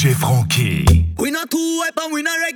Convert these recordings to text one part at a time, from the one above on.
DJ Frankie. Not not.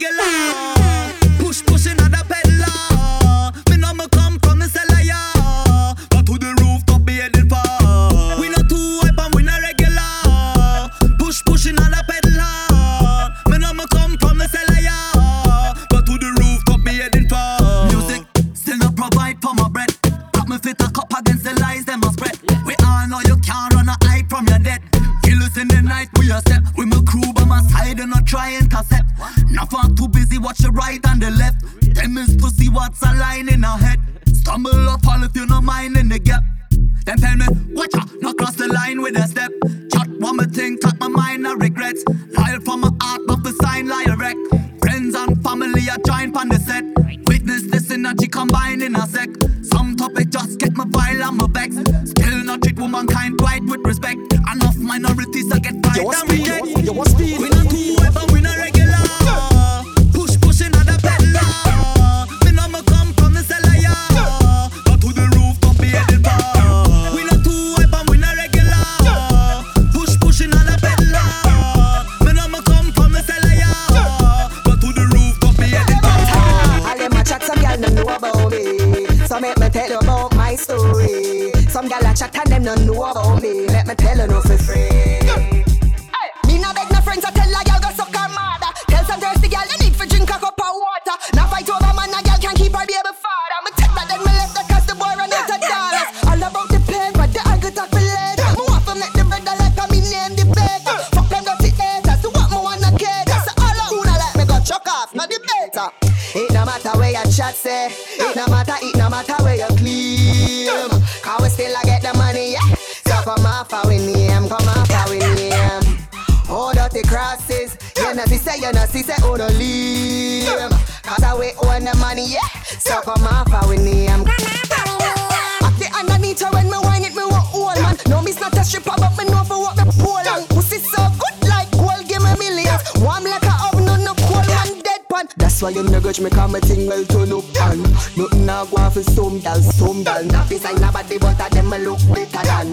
The her when me whine it, me want old man. No, me's not a stripper, but me know for what me pull on. Pussy so good like gold, give me millions. Warm like a oven, no no cold man, dead pan. That's why you no grudge me, come a thing well turn up on. Nothing now go for some gal, some gal. Not beside nobody, but a them look better than.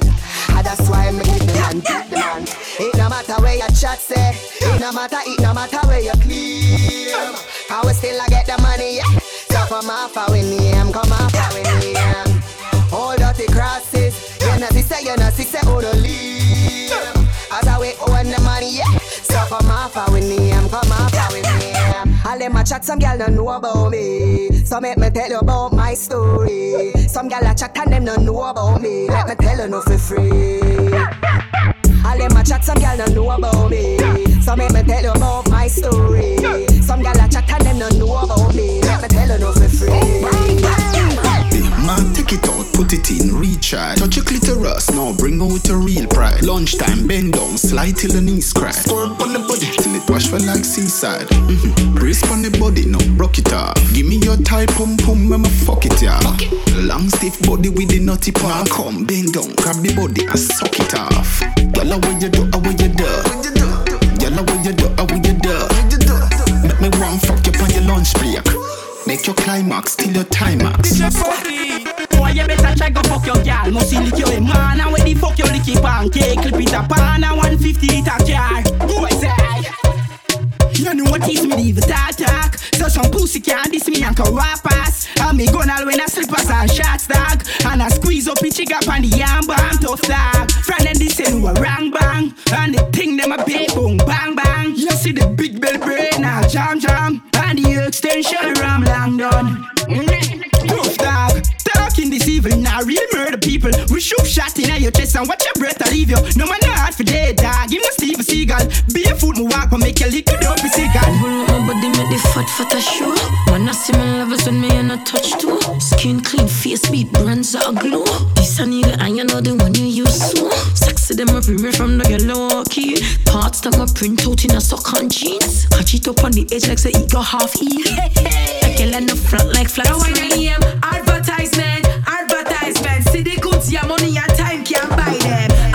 And that's why me keep the man, keep the man. It no matter where your chat say, it no matter, it no matter where you claim. How we still a get the money, yeah. So come off our name, come off our name. Hold you know, see say, oh, no leave. As I wait oh, own the money, yeah. So come off our name, come off our name. All them a chat, some gal don't know about me. So make me tell you about my story. Some gal a chat and them don't know about me. Let me tell you no for free. All them a chat, some gal don't know about me. So make me tell you about my story. Some gal a chat and them don't know about me. Let me tell you no for free. Man, take it out, put it in, recharge. Touch your clitoris, now bring out a real pride. Lunchtime, bend down, slide till the knees crack. Score up on the body till it wash for like seaside. Mm-hmm. Brace on the body, now rock it off. Give me your tight pum pum, I'ma fuck it yeah. Long stiff body with the nutty part. Come, bend down, grab the body and suck it off. Girl, how you do, how you do? Girl, how you do, how you do? Make me one fuck you on your lunch break. Make your climax till your timax. Boy, you better try go fuck your gal. Must lick your man and when the fuck you your licky pancake, clip it up. On a 150 liter jar. Boy, say. You know what is me the talk. So some pussy can't diss me and can rap ass. And me gonna when I slippers and shots dog. And I squeeze up each up on the yam bang tough dog Friend and this no a rang bang. And the thing them a big boom bang bang. You see the big bell brain now jam jam. And the extension ram long done. Dog Talking this evil now real murder people We shoot shot in your chest and watch your breath I leave you No man not for dead dog Give me Steve Seagal Barefoot me walk but make you lick it up with cigar Pull up my body, make the fat fat a show. Man, I see my levels when me and I touch too. Skin clean, face beat, brands that glow. This a nigga, and you know the one you use so. Sexy them up me from the yellow key. Parts that my print out in a sock and jeans. Catch it up on the edge like say it got half E. I can land the front like flat Now I screen. name advertisement, advertisement. Your money and time can't buy them.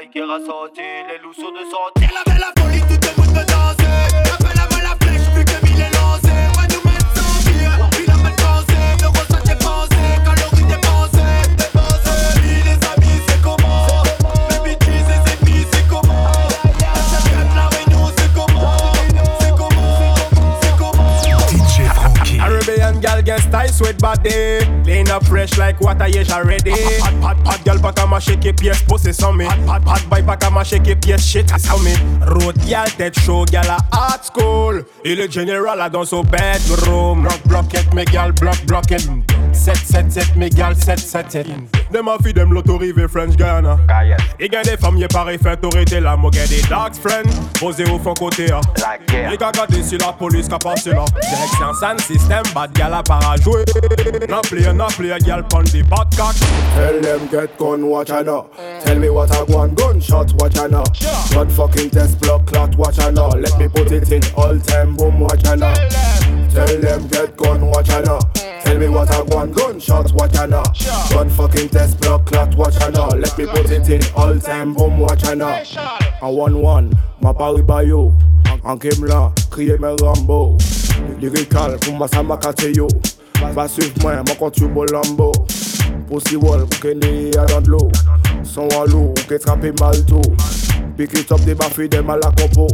Nike ressenti, les loups sont de santé. La belle la folie, tout le monde veut danser. La belle la la flèche, vu que mille est lancé. Ouais, nous mettre sans puis la mal pensé. Le ressent j'ai pensé, calories dépensées. Dépensées, puis les amis, c'est comment? Les bitches, les ennemis, c'est comment? La réunion, c'est comment? C'est comment? C'est comment? DJ Frankie. Arabian gal get style sweat body Kinda fresh like water, yes, already. Hot, hot, hot, girl, back on my shake it, yes, pussy on me. Hot, hot, hot, boy, back on my shake it, yes, shit is on me. Road, y'all, show, girl, a art school. Il général, I don't so bedroom. Block, block it, me y'all block, block it. 777 777 Dem a dem l'autorive French Ghana I gen de fam ye pare fet la Mo dark friend Pose ou fon kote ya I ka gade la polis ka pase la Direksyon san sistem bad a para jwe play nan play gal bad kak Tell them get gun watch an Tell me what I want gunshot watch an Gun fucking test block clot watch an Let me put it in all time boom watch an Tell them get gun, watch I know. Tell me what I want, gunshot, watch I know. Gun fucking test, blood clot, watch I know. Let me put it in all time, boom, watch I know. En one one, ma pari bayo. En kem là, crier mes Rambo. Lyrical, pour moi ça m'a yo. Va suivre moi, moi quand tu Lambo. Pussy wall, pou ke ne a dan l'eau Son walou, ou ke trape mal tout Pick it up, débafi dem a la compo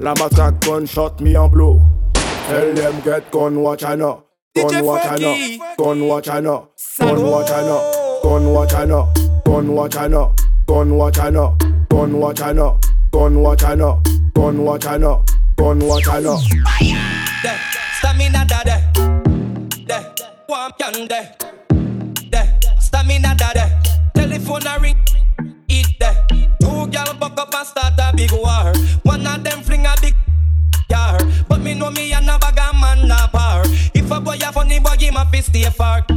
La matraque, gunshot, me en blow Tell them get gun, watch I know Gun, watch I know Gun, watch I know Gun, watch I know Gun, watch I know Gun, watch I know Gun, watch I know Gun, watch I know Gun, watch I know Gun, watch I know Gun, watch I know there. Stamina da there. There. One can there. There. Stamina da there. Telephone a ring. Eat there. Two gal buck up and start a big war. One of them fling a fi stay far.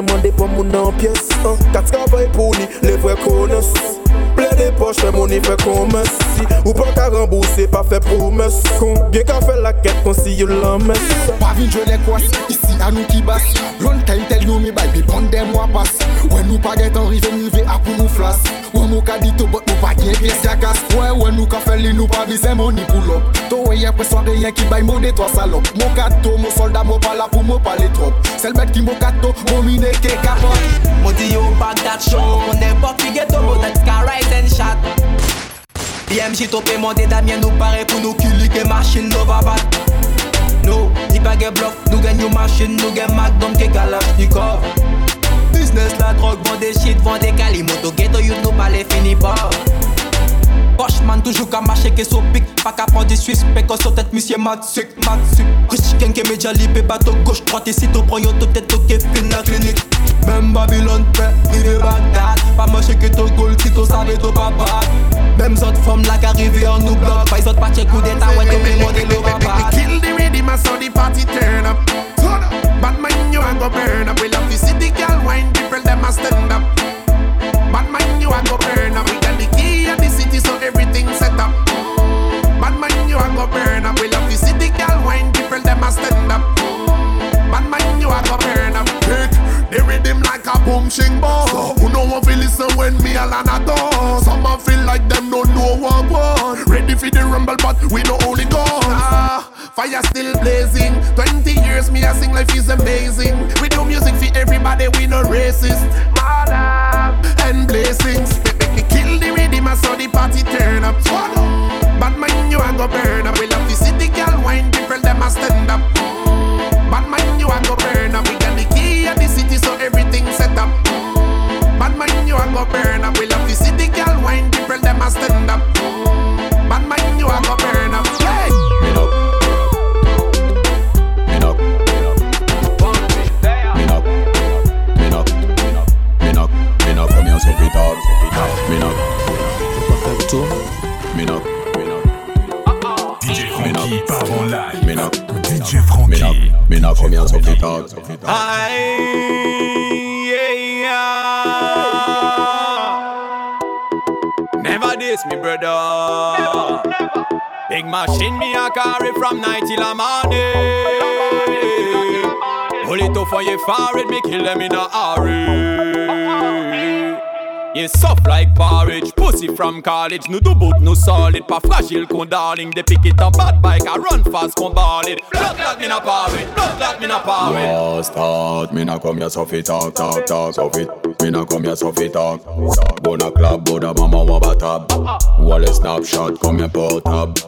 me mande pou moun anpye se pa fe promes Kon gen ka fe la ket kon si yo lames Pa vin jone kwas, isi a nou ki bas Long time tel yo mi bay, bi pon dem wapas Wè nou pa get an rive, mi ve apou nou flas Wè nou ka dito, bot nou pa gen pies yakas Wè wè nou ka fe li, nou pa vize moni pou lop To wè yen preswa reyen ki bay, mou de to salop Mou kato, mou solda, mou pala pou mou pale trop Sel bet ki mou kato, mou mine ke kapot Mou di yo bag dat show, mou ne bop, you get to go, that's got and shot. BMJ tou pe mande damyen nou pare pou nou ki like masjin nou babat Nou, ni pa gen blok, nou gen yon masjin, nou gen magdom ke Business la drog, vande shit, vande kalimoto, ghetto yon nou pale fini ba Boshman toujou ka mache ke sou pik Pa ka pran di suis Pek kon sou tet misye matsik Matsik Rishi gen ke medya libe Bato droite E si tou pran yon tou tet tou fin la klinik Mem Babylon pe Ine Bagdad Pa mache ke tou gol Ki tou save tou papat Même autres femmes là qui arrivent en nous bloque Pas les autres pas check coup d'état ouais t'es plus monde le papa Kill the rhythm and so the party turn up. Turn up. Bad man, you a go burn up. We love to see the girl wine, people them a stand up. Bad man, you a go burn up. We got the key of the city, so everything set up. Bad man, you a go burn up. We love to see the girl wine, people them a stand up. Bad man, you a go burn up. Take the rhythm like a boom shing ball. So who know want to listen when me a land a door? Some a feel like them don't know what one. Ready for the rumble, but we know only guns. Ah, fire still blazing. 20 years me, a sing life is amazing. We do music for everybody, we no racist. Madam, and blessings. Make me kill the rhythm, I saw the party turn up. What? Bad mind, you I go burn up. We love the city, girl, wine different, them I stand up. Bad mind, you I go burn up. We got the key of the city, so everything set up. Bad mind, you I go burn up. We love a stand up. Bad mind you a go burn up. Hey. Me knock. Me knock. Me knock. Me knock. Me knock. Me knock. Come here, so fit up. Me knock. Me knock. Me knock. DJ Franky part en live. Me knock. DJ Me knock. Franky. Me knock. Come here, so fit up. Never this, me brother. Big machine, me a carry from night till a morning. Pull it up for you forward, me kill them in a hurry. You soft like porridge, pussy from college. No do boot, no solid. Pa fragile con darling. They pick it up bad bike, I run fast, con ball it. Blood like me na porridge, blood like me na porridge. War start, me nah come here so fit talk, talk, talk, so fit. Me nah come here so fit talk. Bona club, bona mama wabba tab. Wall snapshot, come here put tab.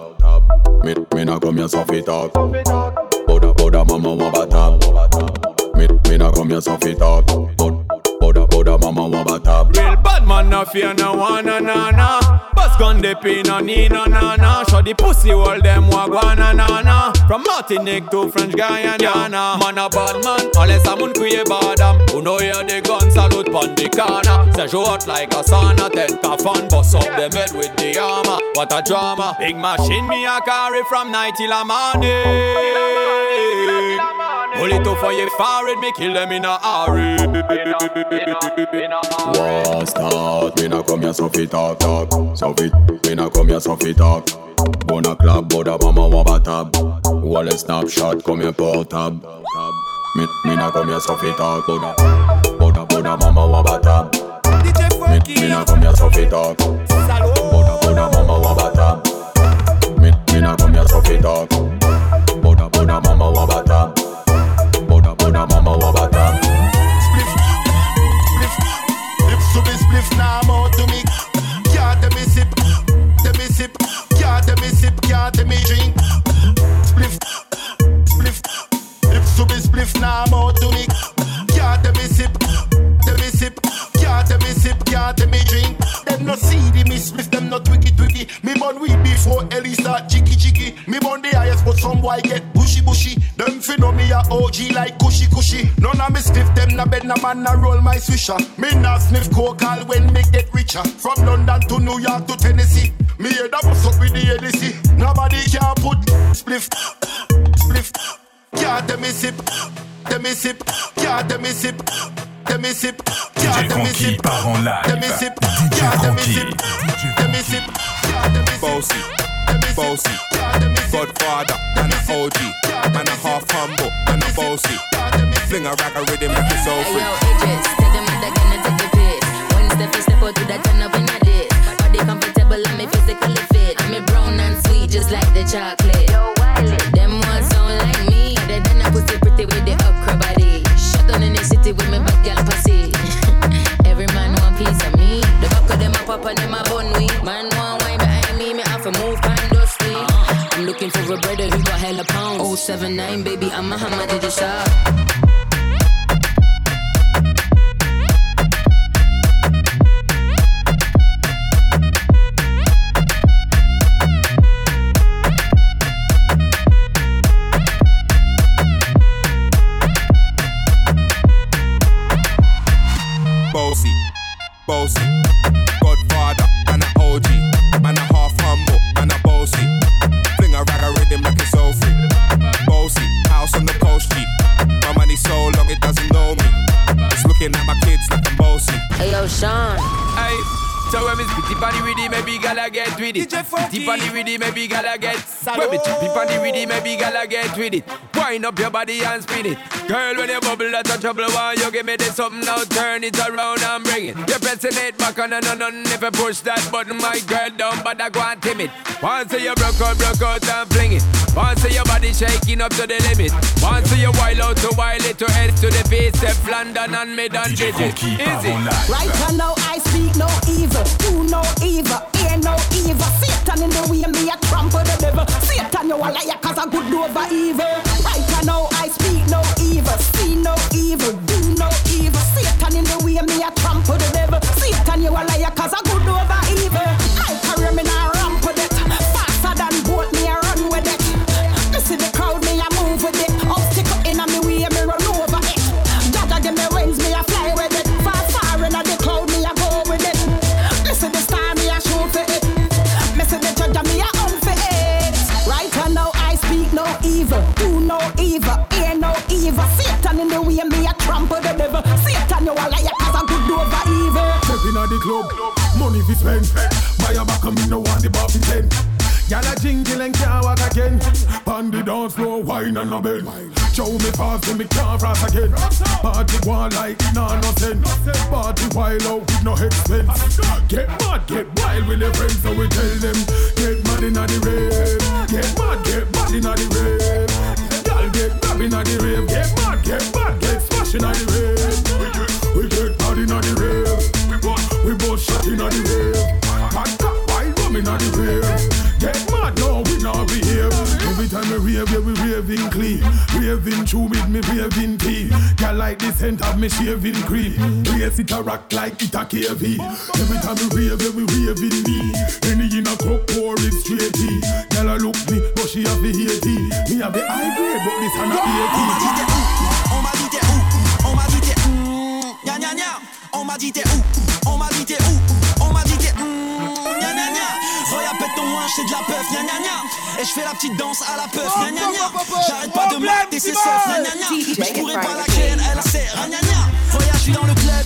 Me, me nah come here so fit talk. Bona, bona mama wabba tab. Me, me nah come here so fit talk. Bona, bona, bona mama wabba tab. Real bad man, no fear no one, no, no, no. Bus gun de pin, no need, no, no, no. Show the pussy, all them wagwana, no, no. From Martinique to French Guyana. Man a bad man, unless someone create badam. Who know hear the gun salute pon the corner. Say show out like a sauna, take a fan, bust up them head with the armor. What a drama. Big machine, me a carry from night till a morning. Pull it up for you forward, me kill them in a hurry. War start, me nah come here so fit talk, talk. So fit, me nah come here so fit talk. Bona club, bona mama wabba tab. Wall snapshot, come here put tab. Me, me nah come here so fit talk, bona, bona, bona mama wabba tab. Me, me nah come here so fit talk. Bona, bona mama wabba tab. Me, me nah come here so fit talk. Bona, bona mama wabba tab. Bona mama wabba tab. Lips to be spliff now more to me. Can't tell me sip, tell me sip. Can't tell me sip, can't tell me drink. Spliff, spliff. Lips to be spliff now more to me. Can't tell me sip, tell me sip. Can't tell me sip, can't tell me drink. Them no see the me spliff, them no twiggy twiggy. Me born weed before Ellie start jiggy. Me born the highest, but some boy get bushy OG like cushy cushy. None of me spliff them na bed na man na roll my swisher. Me na sniff coke all when me get richer. From London to New York to Tennessee. Me head up up with the ADC. Nobody can put spliff, spliff. Can't tell me sip, tell me sip. Can't tell me sip, tell me sip. DJ tell me sip. Tell me sip, DJ tell me sip, tell me sip, can't tell me sip. Bossy, bossy, Godfather, and OG, and a half humble, and a bossy. Fling a rag a rhythm like it's so Hey free. yo, Idris, tell them that gonna take the piss. One step, you step out to that turn up in your dish. Body comfortable and me physically fit. I'm a brown and sweet, just like the chocolate. Them ones sound like me. They done a pussy pretty with the upcra body. Shut down in the city with me bad girl pussy. Every man want piece of me. The back of them a pop and them a bun we. Man looking for a brother who got hella pounds. 079, baby, I'm a hammer panny with it, maybe gala get. When me chippy panny with it, maybe gala get with it. Wind up your body and spin it. Girl, when you bubble, that's a trouble. Why you give me this something now? Turn it around and bring it. You're pressing it back on and on and if you push that button, my girl down, but I go and timid. Once you broke out, broke out and fling it. Once your body shaking up to the limit. Once you wild out to wild it to head to the face, step London and mid and DJ digit. Franky part Easy. en live. Right now I speak no evil, do no evil, hear no evil. Satan in the way me a trample the devil. Satan you a liar cause I good over evil. Right now I speak no evil, see no evil, do no evil. Satan in the way me a trample the devil. Satan you a liar cause I good over club. Money fi spend. Buy a back and me no want the bar fi ten. Gyal a jingle and can't walk again. On the dance floor, wine and a bend. Show me fast and me can't cross again. Party go on like it nah no sense. Party wild out with no expense. Get mad, get wild with your friends, so we tell them. Get mad inna the rave. Get mad, get mad inna the rave. Gyal get mad inna the rave. Get mad, get mad, get smash inna the rave. We get, we get mad inna the rave. We both, shot inna the rave. Hot, hot, wild rum inna the rave. Get mad, no, we not behave. Every time we rave, yeah, we raving clean. Raving true with me raving tea. Girl like the scent of me shaving cream. Race it a rock like it a KV. Every time we rave, yeah, we raving me. Any in a cup pour it straight tea. Girl a look me, but she have the 80. Me have the high grade, but this a not 80. On m'a dit t'es où? On m'a dit t'es où? On m'a dit t'es où Gna gna gna. Regarde pète ton linge c'est de la peuf Gna gna gna. Et je fais la petite danse à la peuf Gna gna gna. J'arrête pas de mater ses seufs Gna gna gna. Mais je pourrais pas la créer Elle a serre Gna gna gna. Regarde je suis dans le club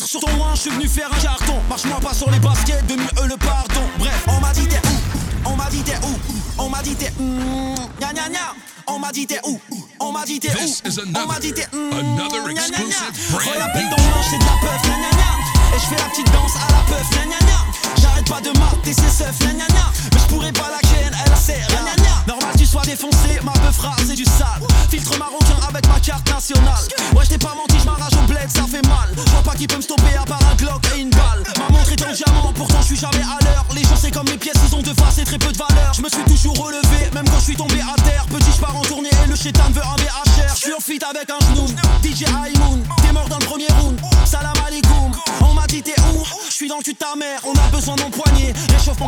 Le sur ton loin Je suis venu faire un carton. Marche-moi pas sur les baskets Demi eux le pardon. Bref on m'a dit t'es où? On m'a dit t'es où? On m'a dit t'es où Gna gna gna. On m'a dit t'es où? On m'a dit t'es où? This is On m'a dit t'es où another Gna gna gna. exclusive brand pète ton linge c'est de la peuf Gna gna gna. Et je fais la petite danse à la peuf Gna gna gna. J'arrête pas de mater ses seufs Gna gna gna. Mais je pourrais pas la ken Elle serre Gna gna gna. Normal tu sois défoncé Ma peuf rare c'est du sale. Filtre marocain avec ma carte nationale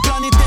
Réchauffement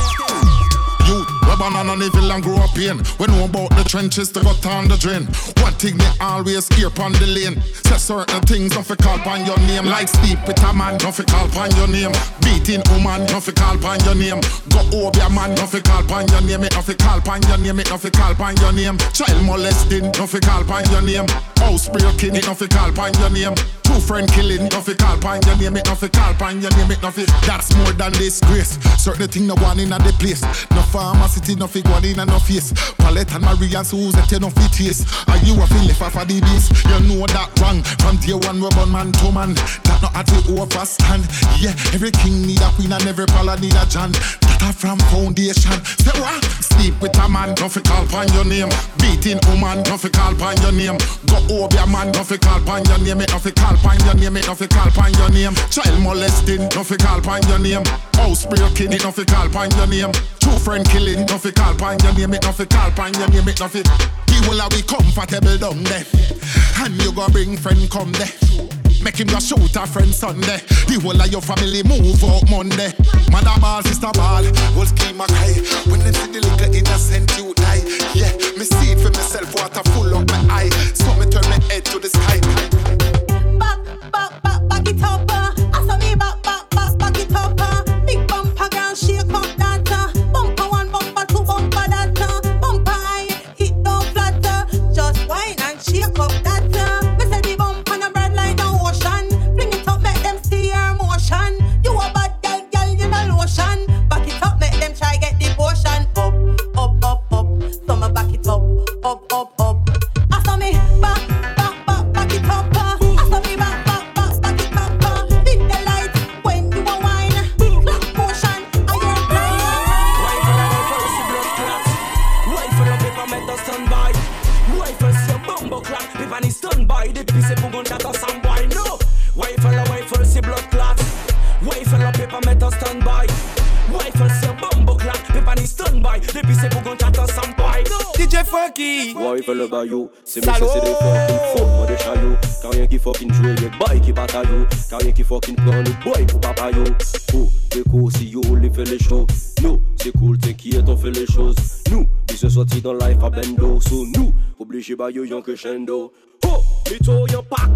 an evil and grow up in. We know about the trenches to got on the drain. One thing they always hear on the lane. Say certain things, don't fi call upon your name. Like sleep with a man, don't fi call upon your name. Beating woman, don't fi call upon your name. Go over your man, don't fi call upon your name. It don't fi call upon your name. It don't fi call upon your name. Child molesting, don't fi call upon your name. House breaking, it don't fi call upon your name. True friend killing, don't fi call upon your name. It don't fi call upon your name. It don't. That's more than disgrace. Certain thing no one in the place. No pharmacy, no fi go in no face. Palette and Marie and Susan, you fit. And you a feel left off of the base. You know that wrong. From day one, we born man to man. That not at the overstand. Yeah, every king need a queen and every pala need a John. That a from foundation. Say what? Sleep with a man, don't call upon your name. Beating woman, don't fi call upon your name. Go over your man, don't fi call upon your name. It don't call upon your name. It don't call upon your name. Child molesting, don't fi call upon your name. House breaking, it don't call upon your name. True friend killing, don't fi call upon your name. It don't fi call upon your name. It don't fi. He will be comfortable down there, and you go bring friend come there. Make him go shoot a friend Sunday. The whole of your family move out Monday. Mother ball, sister ball, whole scheme a cry. When them see the little innocent you die. Yeah, me see it for myself, water full up my eye. So me turn my head to the sky. Back, back, back, back it up. ba yo yon crescendo. Oh, ito yon pak.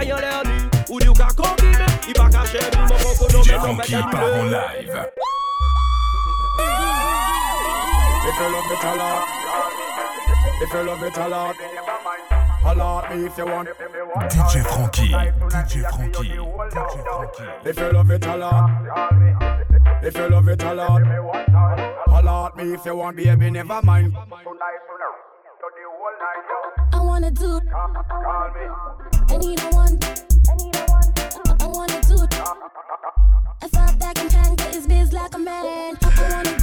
bayan lè Ou ka kombine, i pa ka chè ni Mwen nou men nou men kèmine Jè anki par an live. If you love it a lot If you love it a lot A lot me if you want. DJ Franky DJ Franky DJ Franky. If you love it a lot If you love it a lot A lot me if you want baby never mind. I wanna do Call me I need a one. I'm hanging, it's biz like a man. I wanna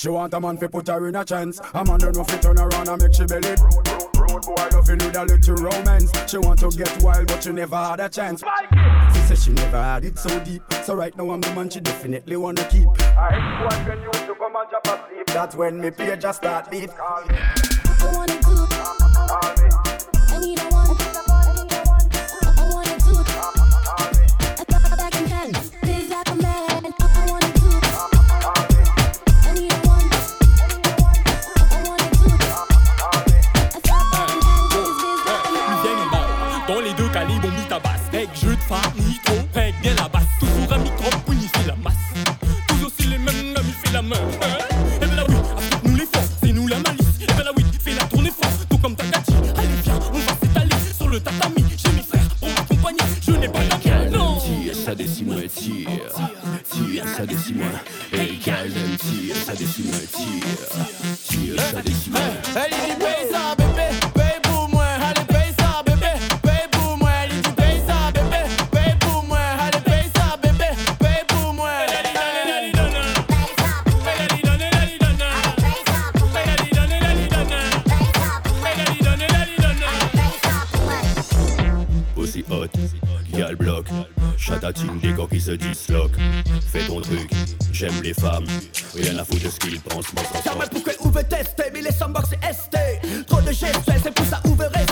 She want a man fi put her in a chance. A man don't know fi turn around and make she believe. Road boy loving with a little romance. She want to get wild, but she never had a chance. She says she never had it so deep. So right now I'm the man she definitely wanna keep. That's when me page just start beat. I wanna do. I need a Patatine, des gars qui se disloquent. Fais ton truc, j'aime les femmes. Rien à foutre de ce qu'ils pensent, mon sens. Jamais pour que ouvre tester, mais les sambars c'est ST. Trop de gestes, c'est pour ça ouvre rester.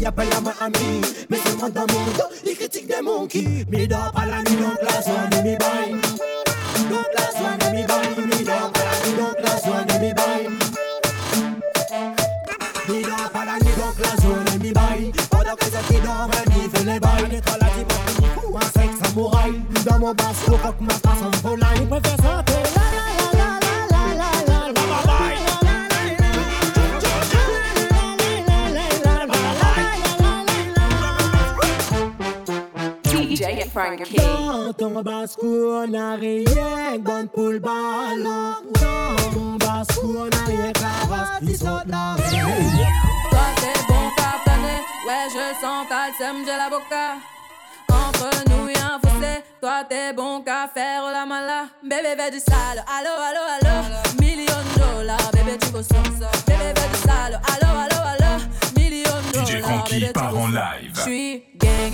y appelle à ma amie. Mais seulement dans mon dos, ils critiquent des monkeys. Mais il dort pas la nuit. T'es bon qu'à faire la mala. Bébé fais du sale. Allo, allo, allo. Million de dollars, bébé tu veux ça. Bébé fais du sale. Allo, allo, allo. Million de dollars. DJ Frankie part en live. J'suis gang,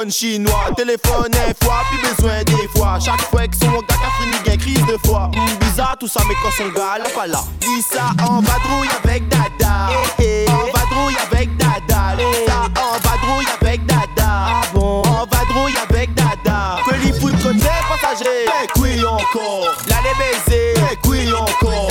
Téléphone chinois, téléphone un fois, plus besoin des fois. Chaque fois que son gars a fini, gain crise de foi. Hmm, bizarre tout ça, mais quand son gars là pas là? Dis ça en vadrouille avec Dada. Eh, eh. En vadrouille avec Dada. Dis ça en vadrouille avec Dada. Ah bon? En vadrouille avec Dada. Que les foot côté passager. Eh, oui encore. Là les baisers. Eh, oui encore.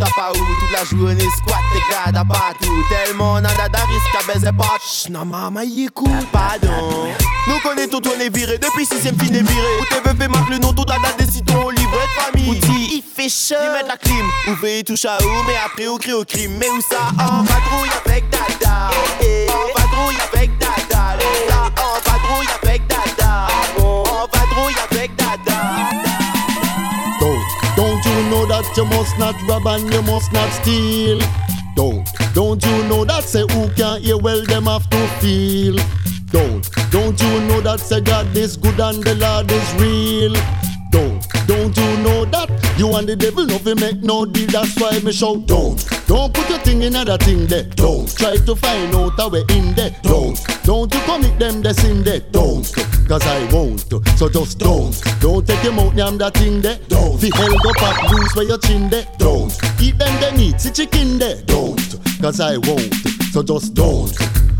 T'as pas où toute la journée squat, t'es gars à partout. Tellement n'a dada risque à baiser pas. Chut, non, maman, y écoute, pardon. Nous connaissons tout, on est viré depuis sixième fin est viré. Où t'es veuf marque le nom, tout dada décide ton livret de famille. Dit, il fait chaud, il met la clim. Ou veille touche à où, mais après on crie au crime. Mais où ça, en vadrouille avec dada. Eh, eh. En vadrouille avec dada. Ça, en vadrouille avec dada. That you must not rob and you must not steal? Don't, don't you know that say who can't hear well them have to feel? Don't, don't you know that say God is good and the Lord is real? Don't, don't you know that you and the devil nothing make no deal? That's why me shout don't. Don't put your thing in other thing there. Don't try to find out a way in there. Don't, don't you commit them the sin there. Don't, cause I won't. So just don't. Don't take your mouth yam that thing there. Don't. Fi held up up loose where your chin there. Don't. Eat them the meat, see chicken there. Don't, cause I won't. So just don't.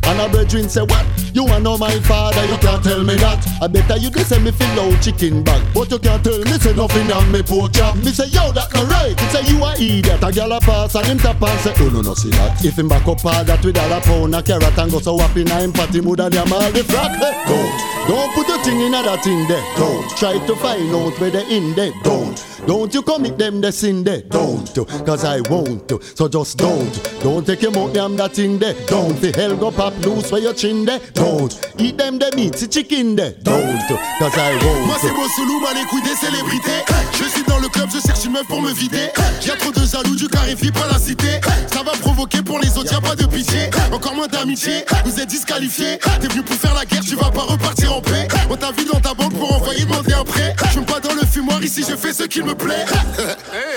And a brethren say what? You are not my father, you can't tell me that. I better you just say me fill out chicken bag. But you can't tell me say nothing on me poor job. Me say yo that no right. He say you a idiot. A gal a pass and him tap and say oh no no see that. If him back up all that with all a pound a carrot and go so happy na him party mood and yam all the frack. Hey, don't, don't put your thing in that thing there. Don't try to find out where they in there. Don't, don't you commit them the sin there. Don't, cause I won't. So just don't, don't take him out yam that thing there. Don't fi hell go loose where your chin there. Don't eat them the meat, see chicken there. Don't, cause I won't. Moi c'est Bosselou, mal les couilles des célébrités Je suis dans le club, je cherche une meuf pour me vider Y'a trop de jaloux, du clarifie pas la cité Ça va provoquer pour les autres, y'a pas de pitié Encore moins d'amitié, vous êtes disqualifiés T'es venu pour faire la guerre, tu vas pas repartir en paix On t'a vu dans ta banque pour envoyer demander un prêt Je pas dans le fumoir ici, je fais ce qu'il me plaît.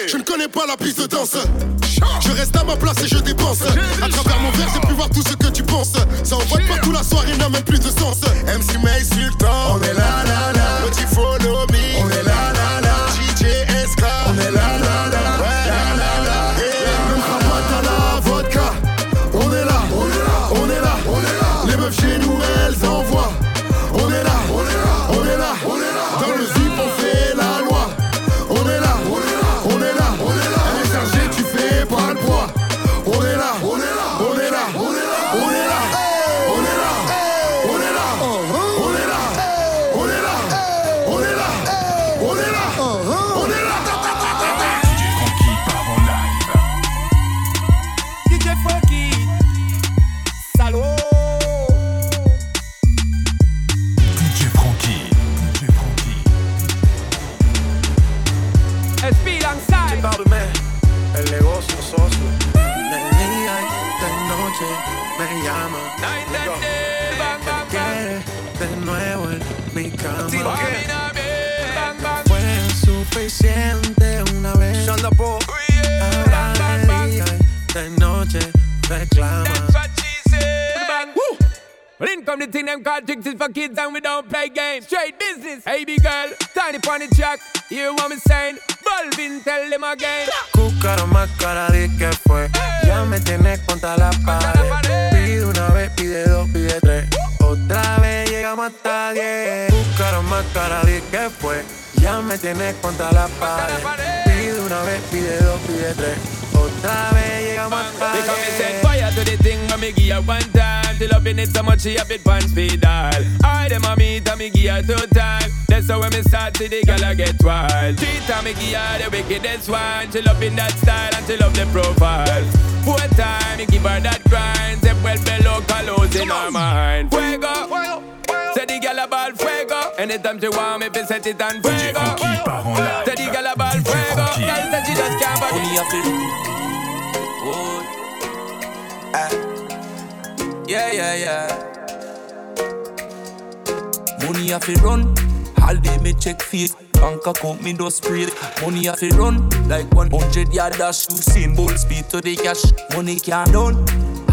Je ne connais pas la piste de danse. Je reste à ma place et je dépense. À travers mon verre, j'ai pu voir tout ce que tu penses. Ça envoie partout la soirée, n'a même plus de sens. MC May Sultan, on est là, là, là. Petit follow me, on est là, là, là. DJ SK, on est là, là, là, suficiente una vez. Ahora de día y de noche reclama. Well, in come the thing them called tricks is for kids and we don't play games. Straight business. Hey, big girl, tiny pony track. Hear what me saying? Balvin, tell them again. Cúcaro más cara de que fue. Ya me tienes contra la pared. Pide una vez, pide dos, pide tres. Otra vez llegamos hasta diez. Cúcaro más cara de que fue. Ya me tienes contra la pared. Pide una vez, pide dos, pide tres. Otra vez llegamos hasta They come and set fire to the thing when me give her one time. Till up in it so much she a bit pants feed all. I them a meet and me give her two time. That's how when me start to the girl I get wild. Three time me give her the wickedest one. She love in that style and she love the profile. Four time me give her that grind. Step well below colors in her mind. Fuego. Say the girl a ball fuego. Anytime she want me, fi set it on fuego. Say the girl a ball fuego. Girl say she just can't body. Ah. Yeah, yeah, yeah. Money have to run. All day me check face. Bank account me do spray. Money have to run. Like 100 yard dash. You seen bull speed to the cash. Money can't done.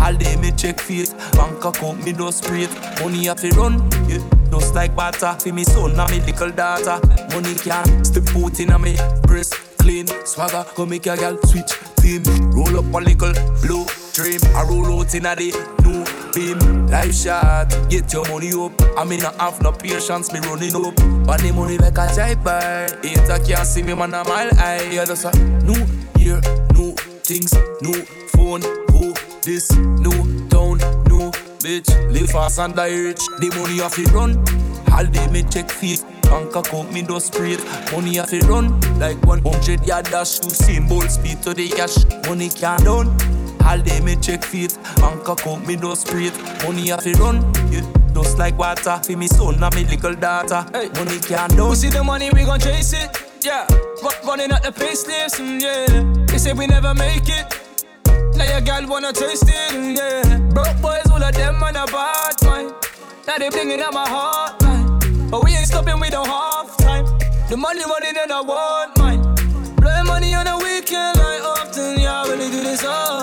All day me check face. Bank account me do spray. Money have to run. Yeah. Just like butter. For me son and me little daughter. Money can't step foot in me breast. Clean swagger. Come make a girl switch team. Roll up a little blue dream. I roll out in a new beam. Life shot, get your money up. I mean, I have no patience, me running up. But the money make a jive bar. Hater can't see me, man, a mile high. Yeah, that's a new year, new things, new phone, who this, new town, new bitch. Live fast and die rich. The money have to run. All day me check feet. Bank account me do spray. Money have to run like 100 yard dash. Seen bull speed to the cash. Money can't done. All day me check feet. Bank account me do spray. Money have to run. Yeah. Just like water for me son and me little daughter. Money can't done. We see the money, we gon' chase it. Yeah, Ru- running at the pace and mm, yeah. They say we never make it. Now your girl wanna taste it, and yeah. Broke boys, all of them on a bad mind. Now they blinging at my heart, man. But we ain't stopping, we don't half time. The money running and I want mine. Blowing money on the weekend, like often. Yeah, I really do this often.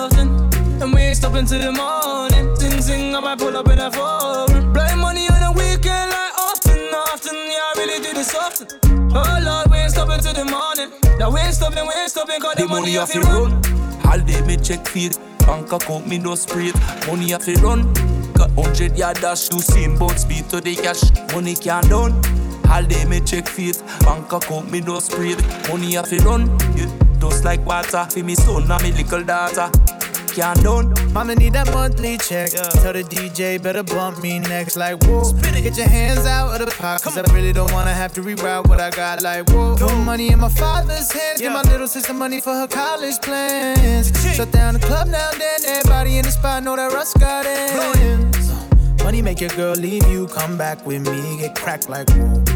And we ain't stopping till the morning. Sing, sing, I might pull up in a foreign. Blowing money on the weekend, like often, often. Yeah, I really do this often. Oh Lord, we ain't stopping till the morning. Now we ain't stopping, we ain't stopping, cause the, The money have to run. run. All day me check feet. Bank account me no spray. Money have to run. Got 100 yard dash. You seen boat speed to the cash. Money can't done. All day me check feet. Bank account me no spray. Money have to run. Yeah. Just like water. For me son and me little daughter. Can't done. Mama need that monthly check. Tell the DJ better bump me next. Like, whoa. Get your hands out of the pot. Cause I really don't wanna have to reroute what I got. Like, whoa. Put money in my father's hands. Give my little sister money for her college plans. Shut down the club now and then. Everybody in the spot know that Russ got in. Money make your girl leave you. Come back with me. Get cracked like, whoa.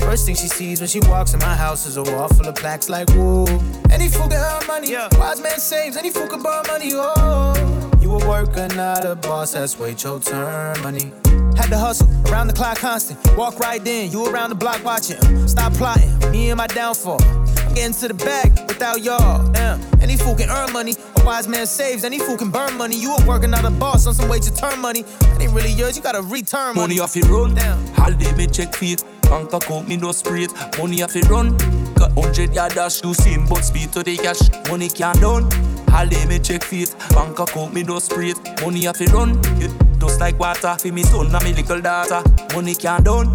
First thing she sees when she walks in my house is a wall full of plaques like woo. Any fool can earn money, wise man saves. Any fool can burn money, oh. You a worker, not a boss. That's wait your turn, money. Had to hustle, around the clock constant. Walk right in, you around the block watching. Stop plotting, me and my downfall. Getting to the bag without y'all. Damn. Any fool can earn money, a wise man saves. Any fool can burn money. You a working out a boss on some way to turn money. That ain't really yours, you gotta return money. Money off it run. Holiday me check feet. Bank account me no straight. Money off it run. Got hundred yard dash. You seen but speed to the cash. Money can't done. Holiday me check feet. Bank account me no straight. Money off it run. It just like water. For me son and me little daughter. Money can't done.